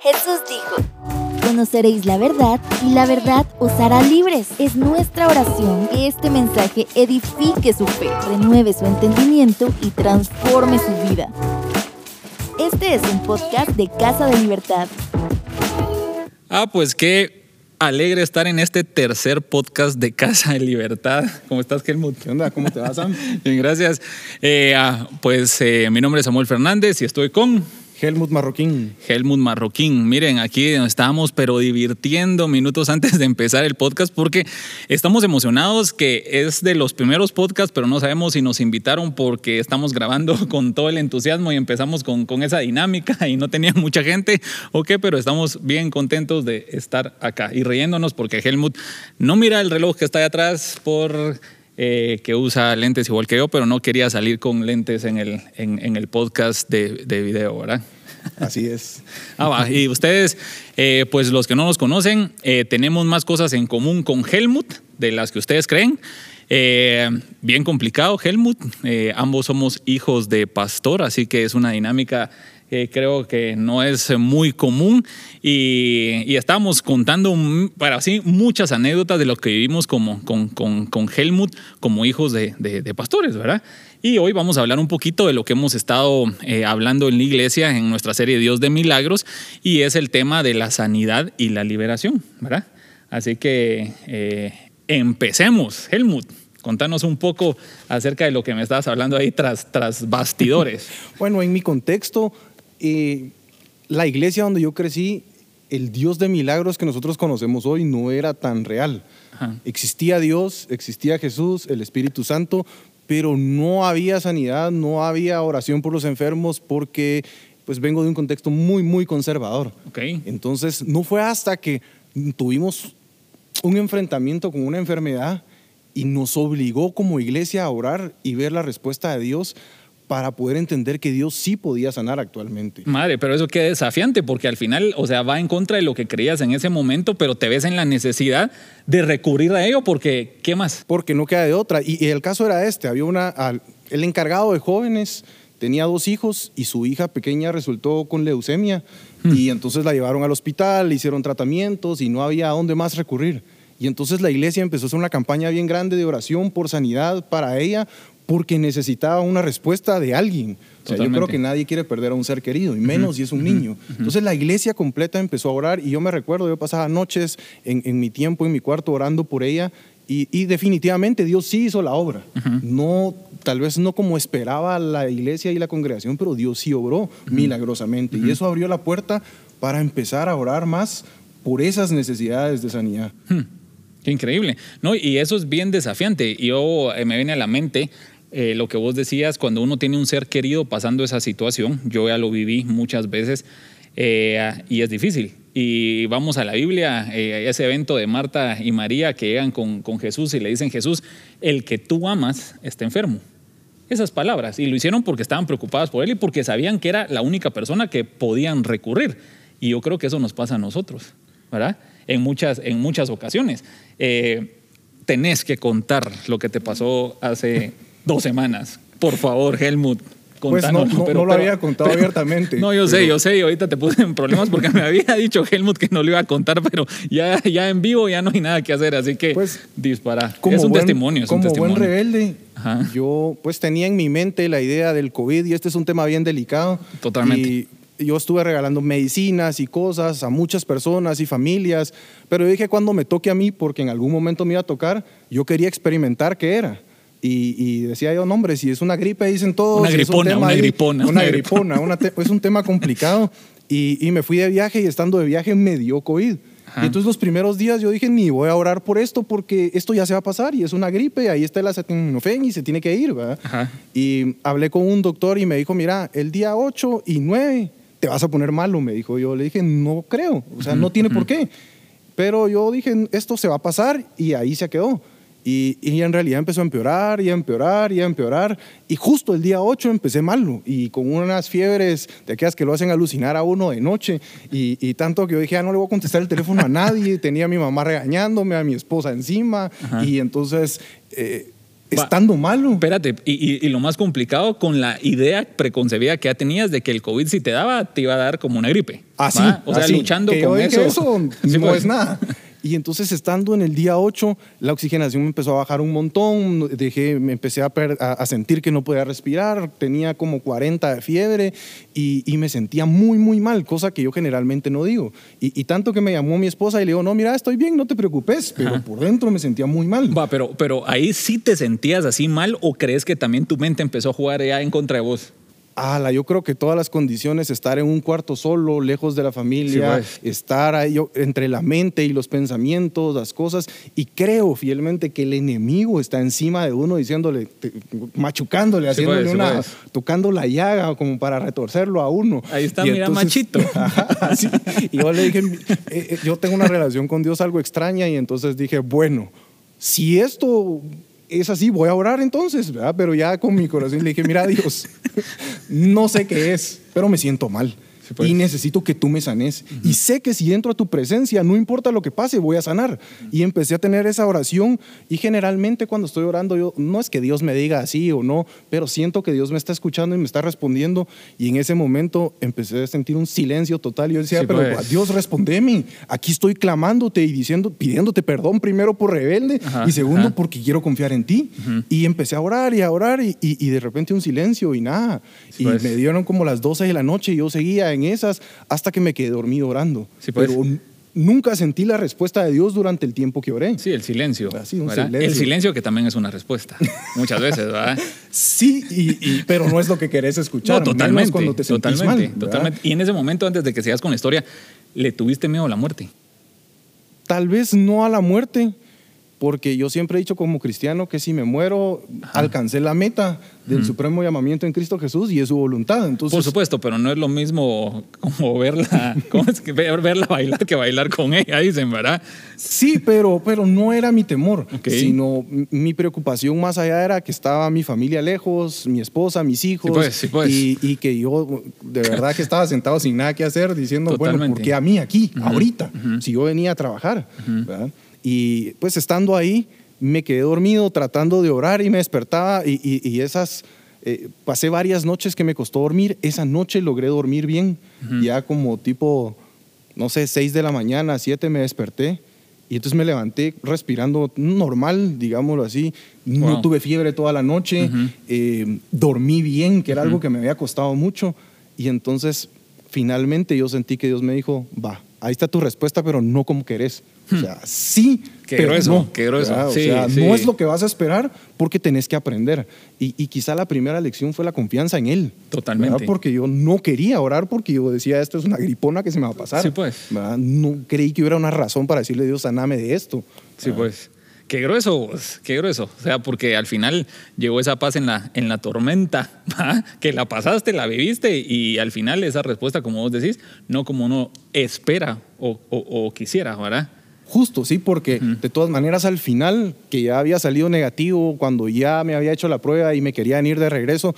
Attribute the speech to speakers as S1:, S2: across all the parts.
S1: Jesús dijo, conoceréis la verdad y la verdad os hará libres. Es nuestra oración que este mensaje edifique su fe, renueve su entendimiento y transforme su vida. Este es un podcast de Casa de Libertad.
S2: Ah, pues qué alegre estar en este tercer podcast de Casa de Libertad. ¿Cómo estás, Helmut?
S3: ¿Qué onda? ¿Cómo te vas, Sam?
S2: Bien, gracias. Eh, ah, pues eh, mi nombre es Samuel Fernández y estoy con...
S3: Helmut Marroquín.
S2: Helmut Marroquín. Miren, aquí nos estábamos pero divirtiendo minutos antes de empezar el podcast porque estamos emocionados que es de los primeros podcasts, pero no sabemos si nos invitaron porque estamos grabando con todo el entusiasmo y empezamos con, con esa dinámica y no tenía mucha gente o qué, pero estamos bien contentos de estar acá y riéndonos porque Helmut no mira el reloj que está ahí atrás por... eh, que usa lentes igual que yo, pero no quería salir con lentes en el, en, en el podcast de, de video, ¿verdad?
S3: Así es.
S2: Ah, va. Y ustedes, eh, pues los que no nos conocen, eh, tenemos más cosas en común con Helmut de las que ustedes creen. Bien complicado, Helmut. Ambos somos hijos de pastor, así que es una dinámica creo que no es muy común. Y, estamos contando, para sí, muchas anécdotas de lo que vivimos como, con, con, con Helmut como hijos de, de, de pastores, ¿verdad? Y hoy vamos a hablar un poquito de lo que hemos estado eh, hablando en la iglesia en nuestra serie Dios de Milagros y es el tema de la sanidad y la liberación, ¿verdad? Así que eh, empecemos, Helmut. Contanos un poco acerca de lo que me estabas hablando ahí tras, tras bastidores.
S3: Bueno, en mi contexto, eh, la iglesia donde yo crecí, el Dios de milagros que nosotros conocemos hoy no era tan real.
S2: Ajá.
S3: Existía Dios, existía Jesús, el Espíritu Santo, pero no había sanidad, no había oración por los enfermos porque pues vengo de un contexto muy, muy conservador. Entonces, no fue hasta que tuvimos un enfrentamiento con una enfermedad y nos obligó como iglesia a orar y ver la respuesta de Dios para poder entender que Dios sí podía sanar actualmente.
S2: Madre, pero eso qué desafiante, porque al final, o sea, va en contra de lo que creías en ese momento, pero te ves en la necesidad de recurrir a ello, porque ¿qué más?
S3: Porque no queda de otra. Y, y el caso era este, había una, al- el encargado de jóvenes tenía dos hijos y su hija pequeña resultó con leucemia y entonces la llevaron al hospital, le hicieron tratamientos y no había a dónde más recurrir. Y entonces la iglesia empezó a hacer una campaña bien grande de oración por sanidad para ella porque necesitaba una respuesta de alguien. O sea, yo creo que nadie quiere perder a un ser querido, y menos si es un niño. Entonces la iglesia completa empezó a orar y yo me recuerdo, yo pasaba noches en, en mi tiempo, en mi cuarto, orando por ella y, y definitivamente Dios sí hizo la obra. No, tal vez no como esperaba la iglesia y la congregación, pero Dios sí obró milagrosamente. Y eso abrió la puerta para empezar a orar más por esas necesidades de sanidad.
S2: Qué increíble. No, y eso es bien desafiante. Yo eh, me viene a la mente eh, lo que vos decías cuando uno tiene un ser querido pasando esa situación. Yo ya lo viví muchas veces eh, y es difícil. Y vamos a la Biblia, eh, ese evento de Marta y María que llegan con, con Jesús y le dicen, Jesús, el que tú amas está enfermo. Esas palabras. Y lo hicieron porque estaban preocupadas por él y porque sabían que era la única persona que podían recurrir. Y yo creo que eso nos pasa a nosotros, ¿verdad? En muchas, en muchas ocasiones. Eh, tenés que contar lo que te pasó hace dos semanas. Por favor, Helmut.
S3: Pues no,
S2: contanos.
S3: no- no lo había contado abiertamente,
S2: No, yo sé, yo sé. Y ahorita te puse en problemas porque me había dicho Helmut que no lo iba a contar, pero ya, ya en vivo ya no hay nada que hacer. Así que
S3: Pues,
S2: dispara.
S3: Como
S2: es un
S3: buen-
S2: testimonio. Es
S3: como
S2: un testimonio.
S3: buen rebelde,
S2: Ajá.
S3: yo pues tenía en mi mente la idea del COVID y este es un tema bien delicado.
S2: Totalmente.
S3: Y yo estuve regalando medicinas y cosas a muchas personas y familias, pero yo dije cuando me toque a mí, porque en algún momento me iba a tocar, yo quería experimentar qué era. Y, y decía yo, no, hombre, si es una gripe, dicen todos.
S2: Una
S3: un
S2: gripona,
S3: tema
S2: una
S3: ahí,
S2: gripona,
S3: Una gripona, una es un tema complicado. Y, y me fui de viaje y estando de viaje me dio COVID.
S2: Ajá.
S3: Y entonces los primeros días yo dije, ni voy a orar por esto porque esto ya se va a pasar y es una gripe, ahí está el acetaminofén y se tiene que ir, ¿verdad?
S2: Ajá.
S3: Y hablé con un doctor y me dijo, mira, el día 8 y 9 te vas a poner malo, me dijo. Yo le dije, no creo, o sea, no tiene por qué. Pero yo dije, esto se va a pasar y ahí se quedó. Y, y en realidad empezó a empeorar y a empeorar y a empeorar. Y justo el día 8 empecé malo y con unas fiebres de aquellas que lo hacen alucinar a uno de noche. Y, y tanto que yo dije, ya no le voy a contestar el teléfono a nadie. Tenía a mi mamá regañándome, a mi esposa encima.
S2: Ajá.
S3: Y entonces eh, estando malo.
S2: Espérate, y, y, lo más complicado con la idea preconcebida que ya tenías de que el COVID si te daba, te iba a dar como una gripe.
S3: Así.
S2: O sea,
S3: así.
S2: luchando
S3: Que
S2: con
S3: yo dije,
S2: eso.
S3: no
S2: pues.
S3: es nada. Y entonces estando en el día 8, la oxigenación me empezó a bajar un montón, dejé, me empecé a, per- a- a sentir que no podía respirar, tenía como 40 de fiebre y, y me sentía muy, muy mal, cosa que yo generalmente no digo. Y, y tanto que me llamó mi esposa y le digo, no, mira, estoy bien, no te preocupes, pero
S2: Ajá.
S3: por dentro me sentía muy mal.
S2: Va, pero, pero ahí sí te sentías así mal o crees que también tu mente empezó a jugar ya en contra de vos?
S3: Ala, yo creo que todas las condiciones, estar en un cuarto solo, lejos de la familia,
S2: Sí,
S3: estar ahí yo- entre la mente y los pensamientos, las cosas, y creo fielmente que el enemigo está encima de uno diciéndole, te- machucándole,
S2: Sí,
S3: haciéndole una, tocando la llaga como para retorcerlo a uno.
S2: Ahí está,
S3: Y
S2: mira, machito.
S3: Ajá. Y yo le dije, eh, eh, yo tengo una relación con Dios algo extraña y entonces dije, bueno, si esto es así, voy a orar entonces. Pero ya con mi corazón le dije, mira Dios, no sé qué es, pero me siento mal.
S2: Sí, pues.
S3: Y necesito que tú me sanes. Y sé que si entro a tu presencia, no importa lo que pase, voy a sanar. Y empecé a tener esa oración. Y generalmente cuando estoy orando, yo no es que Dios me diga así o no, pero siento que Dios me está escuchando y me está respondiendo. Y en ese momento empecé a sentir un silencio total. Y yo decía,
S2: Sí,
S3: pero
S2: pues.
S3: Dios, respondeme. Aquí estoy clamándote y diciendo, pidiéndote perdón primero por rebelde
S2: Ajá,
S3: y segundo
S2: ajá.
S3: porque quiero confiar en ti. Y empecé a orar y a orar y, y- y de repente un silencio y nada.
S2: Sí,
S3: y
S2: pues.
S3: me dieron como las 12 de la noche y yo seguía en esas hasta que me quedé dormido orando.
S2: Sí, pues.
S3: Pero nunca sentí la respuesta de Dios durante el tiempo que oré.
S2: Sí, el silencio.
S3: Ah, sí, un
S2: ¿verdad?
S3: silencio.
S2: El silencio que también es una respuesta. Muchas veces, ¿verdad?
S3: Sí, y, y- pero no es lo que querés escuchar.
S2: No, totalmente.
S3: cuando te
S2: totalmente,
S3: mal,
S2: totalmente. Y en ese momento, antes de que sigas con la historia, ¿le tuviste miedo a la muerte?
S3: Tal vez no a la muerte, porque yo siempre he dicho como cristiano que si me muero, alcancé la meta del supremo llamamiento en Cristo Jesús y es su voluntad. Entonces,
S2: Por supuesto, pero no es lo mismo como verla, ¿cómo es que ver- verla bailar que bailar con ella, dicen, ¿verdad?
S3: Sí, pero, pero no era mi temor, sino mi preocupación más allá era que estaba mi familia lejos, mi esposa, mis hijos,
S2: Sí, pues, sí, pues.
S3: Y, y que yo de verdad que estaba sentado sin nada que hacer, diciendo, bueno. ¿por qué a mí aquí, ahorita? Si yo venía a trabajar, ¿verdad? Y pues estando ahí, me quedé dormido tratando de orar y me despertaba y, y- y esas... eh, pasé varias noches que me costó dormir. Esa noche logré dormir bien. Ya como tipo, no sé, 6 de la mañana, 7 me desperté. Y entonces me levanté respirando normal, digámoslo así. No
S2: Wow.
S3: tuve fiebre toda la noche. eh, dormí bien, que era algo que me había costado mucho. Y entonces, finalmente yo sentí que Dios me dijo, va, ahí está tu respuesta, pero no como querés. O sea, sí,
S2: Hmm. Qué
S3: pero
S2: grueso,
S3: no.
S2: qué grueso.
S3: O
S2: Sí,
S3: sea,
S2: sí.
S3: no es lo que vas a esperar porque tenés que aprender. Y, y quizá la primera lección fue la confianza en Él.
S2: Totalmente.
S3: ¿verdad? Porque yo no quería orar porque yo decía, esto es una gripona que se me va a pasar.
S2: Sí, pues.
S3: ¿verdad? No creí que hubiera una razón para decirle, Dios, saname de esto.
S2: Sí, pues. Qué grueso, qué grueso. O sea, porque al final llegó esa paz en la, en la tormenta, ¿va? que la pasaste, la viviste y al final esa respuesta, como vos decís, no como uno espera o, o- o quisiera, ¿verdad?
S3: Justo, sí, porque de todas maneras al final, que ya había salido negativo, cuando ya me había hecho la prueba y me querían ir de regreso,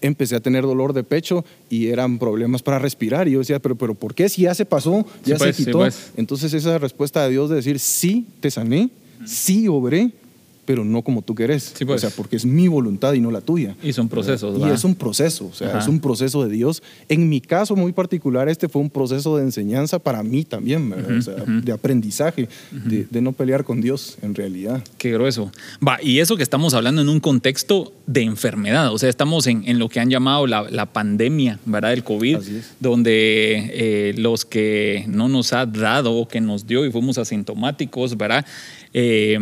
S3: empecé a tener dolor de pecho y eran problemas para respirar. Y yo decía, pero, pero ¿por qué si ya se pasó,
S2: Sí,
S3: ya
S2: pues,
S3: se
S2: sí,
S3: quitó?
S2: pues.
S3: Entonces esa respuesta de Dios de decir, sí, te sané, sí, obré, pero no como tú querés.
S2: Sí, pues.
S3: O sea, porque es mi voluntad y no la tuya.
S2: Y son procesos,
S3: Y
S2: ¿va?
S3: es un proceso, o sea,
S2: Ajá.
S3: es un proceso de Dios. En mi caso muy particular, este fue un proceso de enseñanza para mí también, ¿verdad? o sea, de aprendizaje, de, de no pelear con Dios en realidad.
S2: Qué grueso. Va, y eso que estamos hablando en un contexto de enfermedad, o sea, estamos en, en lo que han llamado la, la pandemia, ¿verdad? Del COVID, donde eh, los que no nos ha dado o que nos dio y fuimos asintomáticos, ¿verdad? Eh,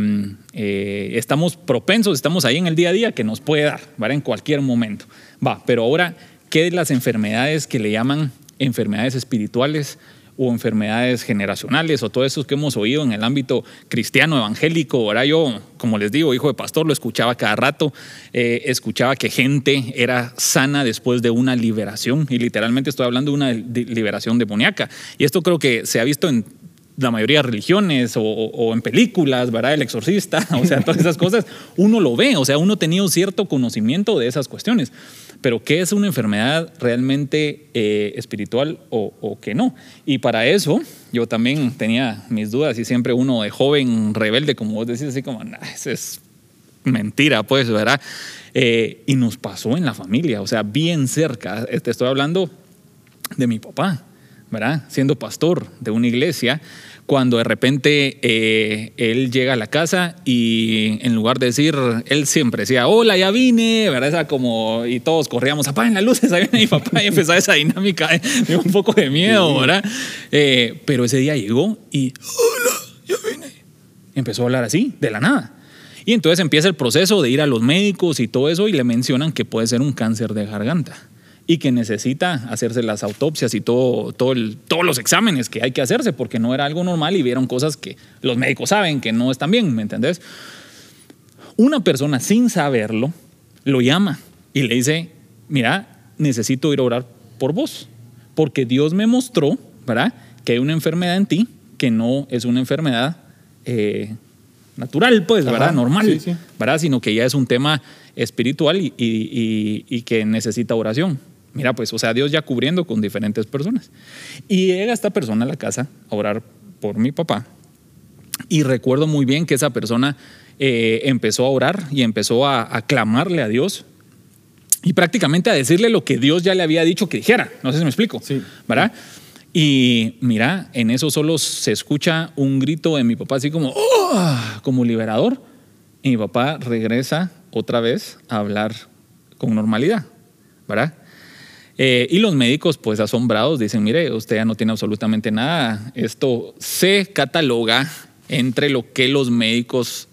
S2: eh, estamos propensos, estamos ahí en el día a día que nos puede dar, ¿verdad? En cualquier momento. Va, pero ahora, ¿qué de las enfermedades que le llaman enfermedades espirituales? o enfermedades generacionales o todo eso que hemos oído en el ámbito cristiano evangélico. Ahora yo, como les digo, hijo de pastor, lo escuchaba cada rato, eh, escuchaba que gente era sana después de una liberación y literalmente estoy hablando de una liberación demoníaca. Y esto creo que se ha visto en la mayoría de religiones o, o- en películas, ¿verdad? El exorcista, o sea, todas esas cosas, uno lo ve, o sea, uno ha tenido cierto conocimiento de esas cuestiones. Pero ¿qué es una enfermedad realmente eh, espiritual o, o que no? Y para eso yo también tenía mis dudas y siempre uno de joven rebelde, como vos decís, así como, "Nah, ese es mentira, pues, ¿verdad? Eh, y nos pasó en la familia, o sea, bien cerca. Te estoy hablando de mi papá, ¿verdad? Siendo pastor de una iglesia, cuando de repente eh, él llega a la casa y en lugar de decir, él siempre decía, hola, ya vine, ¿verdad? Esa como, y todos corríamos, apaguen las luces, ahí viene mi papá y empezaba esa dinámica de un poco de miedo, ¿verdad? Eh, pero ese día llegó y, hola, ya vine. Empezó a hablar así, de la nada. Y entonces empieza el proceso de ir a los médicos y todo eso y le mencionan que puede ser un cáncer de garganta y que necesita hacerse las autopsias y todo, todo todos los exámenes que hay que hacerse porque no era algo normal y vieron cosas que los médicos saben que no están bien, ¿me entendés? Una persona sin saberlo lo llama y le dice, mira, necesito ir a orar por vos, porque Dios me mostró, ¿verdad? Que hay una enfermedad en ti que no es una enfermedad eh, natural, pues, ¿verdad? Normal, ¿verdad? Sino que ya es un tema espiritual y, que necesita oración. Mira, pues, o sea, Dios ya cubriendo con diferentes personas. Y llega esta persona a la casa a orar por mi papá. Y recuerdo muy bien que esa persona eh, empezó a orar y empezó a, clamarle a Dios y prácticamente a decirle lo que Dios ya le había dicho que dijera. No sé si me explico. Sí. ¿Verdad? Y mira, en eso solo se escucha un grito de mi papá, así como, oh", como liberador. Y mi papá regresa otra vez a hablar con normalidad, ¿verdad? Eh, y los médicos, pues asombrados, dicen, mire, usted ya no tiene absolutamente nada. Esto se cataloga entre lo que los médicos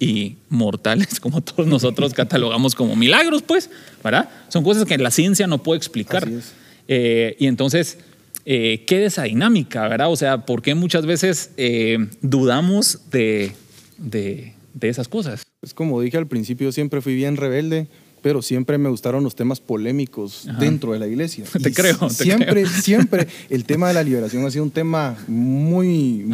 S2: y mortales, como todos nosotros catalogamos como milagros, pues, ¿verdad? Son cosas que la ciencia no puede explicar. Eh, y entonces eh, qué esa dinámica, ¿verdad? O sea, ¿por qué muchas veces eh, dudamos de, de, esas cosas?
S3: Es como dije al principio, siempre fui bien rebelde, pero siempre me gustaron los temas polémicos dentro de la iglesia.
S2: Te creo. Te
S3: siempre, siempre el tema de la liberación ha sido un tema muy,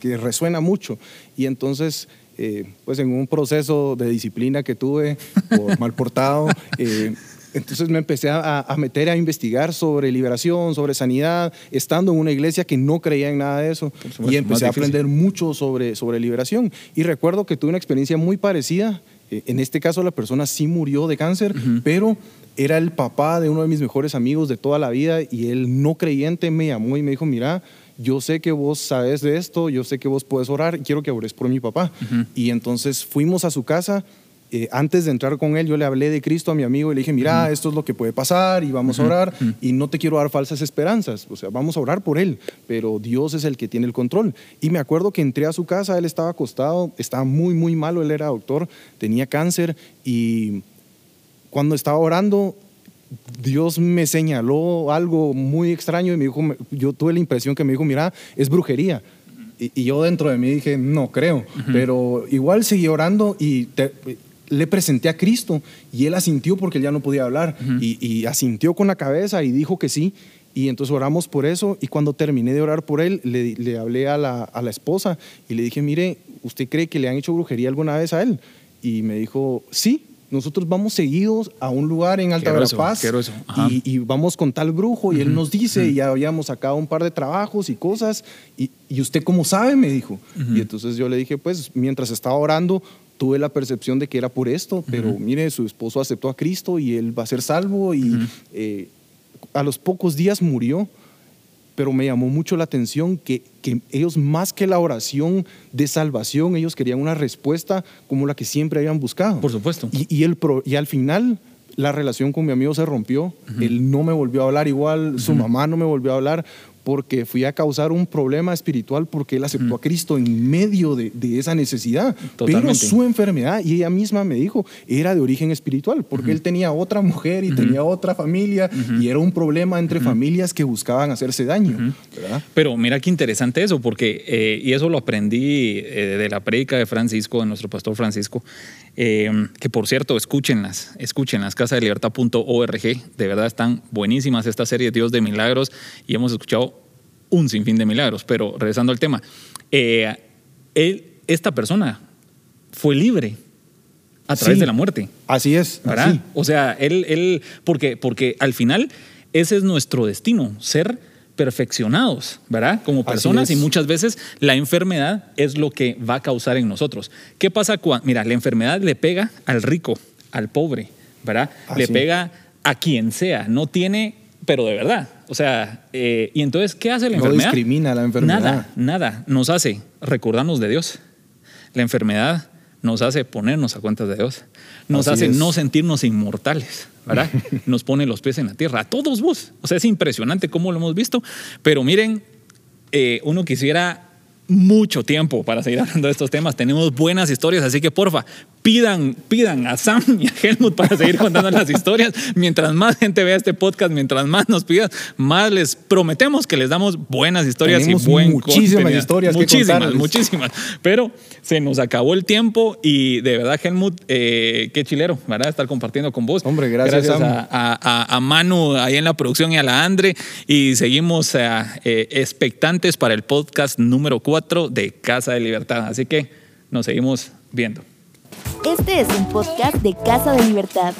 S3: que resuena mucho. Y entonces, eh, pues en un proceso de disciplina que tuve por mal portado, eh, entonces me empecé a, meter a investigar sobre liberación, sobre sanidad, estando en una iglesia que no creía en nada de eso. y empecé a aprender mucho sobre, sobre liberación. Y recuerdo que tuve una experiencia muy parecida. Eh, en este caso la persona sí murió de cáncer, pero era el papá de uno de mis mejores amigos de toda la vida y él no creyente me llamó y me dijo, mira, yo sé que vos sabes de esto, yo sé que vos puedes orar, quiero que ores por mi papá. Y entonces fuimos a su casa eh, antes de entrar con él, yo le hablé de Cristo a mi amigo y le dije, mira, esto es lo que puede pasar y vamos a orar y no te quiero dar falsas esperanzas, o sea, vamos a orar por él, pero Dios es el que tiene el control. Y me acuerdo que entré a su casa, él estaba acostado, estaba muy, muy malo, él era doctor, tenía cáncer y cuando estaba orando, Dios me señaló algo muy extraño y me dijo, yo tuve la impresión que me dijo, mira, es brujería. Y, yo dentro de mí dije, no creo, pero igual seguí orando y le presenté a Cristo y él asintió porque él ya no podía hablar. Y, asintió con la cabeza y dijo que sí. Y entonces oramos por eso. Y cuando terminé de orar por él, le, hablé a la, a la, esposa y le dije, mire, ¿usted cree que le han hecho brujería alguna vez a él? Y me dijo, sí, nosotros vamos seguidos a un lugar en Alta Verapaz y, y, vamos con tal brujo y él nos dice, y ya habíamos sacado un par de trabajos y cosas, y, y usted cómo sabe, me dijo. Y entonces yo le dije, pues mientras estaba orando, tuve la percepción de que era por esto, pero mire, su esposo aceptó a Cristo y él va a ser salvo y eh, a los pocos días murió, pero me llamó mucho la atención que, que, ellos más que la oración de salvación, ellos querían una respuesta como la que siempre habían buscado.
S2: Por supuesto.
S3: Y, y, el y al final la relación con mi amigo se rompió, él no me volvió a hablar igual, su mamá no me volvió a hablar, porque fui a causar un problema espiritual porque él aceptó a Cristo en medio de, esa necesidad. Pero su enfermedad, y ella misma me dijo, era de origen espiritual, porque él tenía otra mujer y tenía otra familia, y era un problema entre familias que buscaban hacerse daño.
S2: Pero mira qué interesante eso, porque, eh, y eso lo aprendí eh, de la prédica de Francisco, de nuestro pastor Francisco, eh, que por cierto, escúchenlas, escúchenlas, casadelibertad.org, de verdad están buenísimas esta serie de Dios de Milagros, y hemos escuchado un sinfín de milagros. Pero regresando al tema, eh, él, esta persona fue libre a través de la muerte.
S3: Así es.
S2: O sea, él, él porque, porque al final ese es nuestro destino, ser perfeccionados, ¿verdad? Como personas y muchas veces la enfermedad es lo que va a causar en nosotros. ¿Qué pasa cuando, mira, la enfermedad le pega al rico, al pobre, ¿verdad? Le pega a quien sea, no tiene, pero de verdad. O sea, eh, y entonces, ¿qué hace la
S3: No
S2: enfermedad?
S3: discrimina la enfermedad.
S2: Nada, nada. Nos hace recordarnos de Dios. La enfermedad nos hace ponernos a cuentas de Dios. Nos
S3: Así
S2: hace
S3: es.
S2: no sentirnos inmortales, ¿verdad? Nos pone los pies en la tierra. A todos vos. O sea, es impresionante cómo lo hemos visto. Pero miren, eh, uno quisiera mucho tiempo para seguir hablando de estos temas. Tenemos buenas historias, así que porfa, pidan, pidan a Sam y a Helmut para seguir contando las historias. Mientras más gente vea este podcast, mientras más nos pidan, más les prometemos que les damos buenas historias
S3: Tenemos
S2: y buen
S3: muchísimas
S2: contenido.
S3: historias que
S2: Muchísimas,
S3: contarles.
S2: muchísimas. Pero se nos acabó el tiempo y de verdad, Helmut, eh, qué chilero, ¿verdad? Estar compartiendo con vos.
S3: Hombre, gracias, Sam.
S2: a, a- a- a Manu ahí en la producción y a la Andre. Y seguimos eh, eh, expectantes para el podcast número 4 de Casa de Libertad. Así que nos seguimos viendo.
S1: Este es un podcast de Casa de Libertad.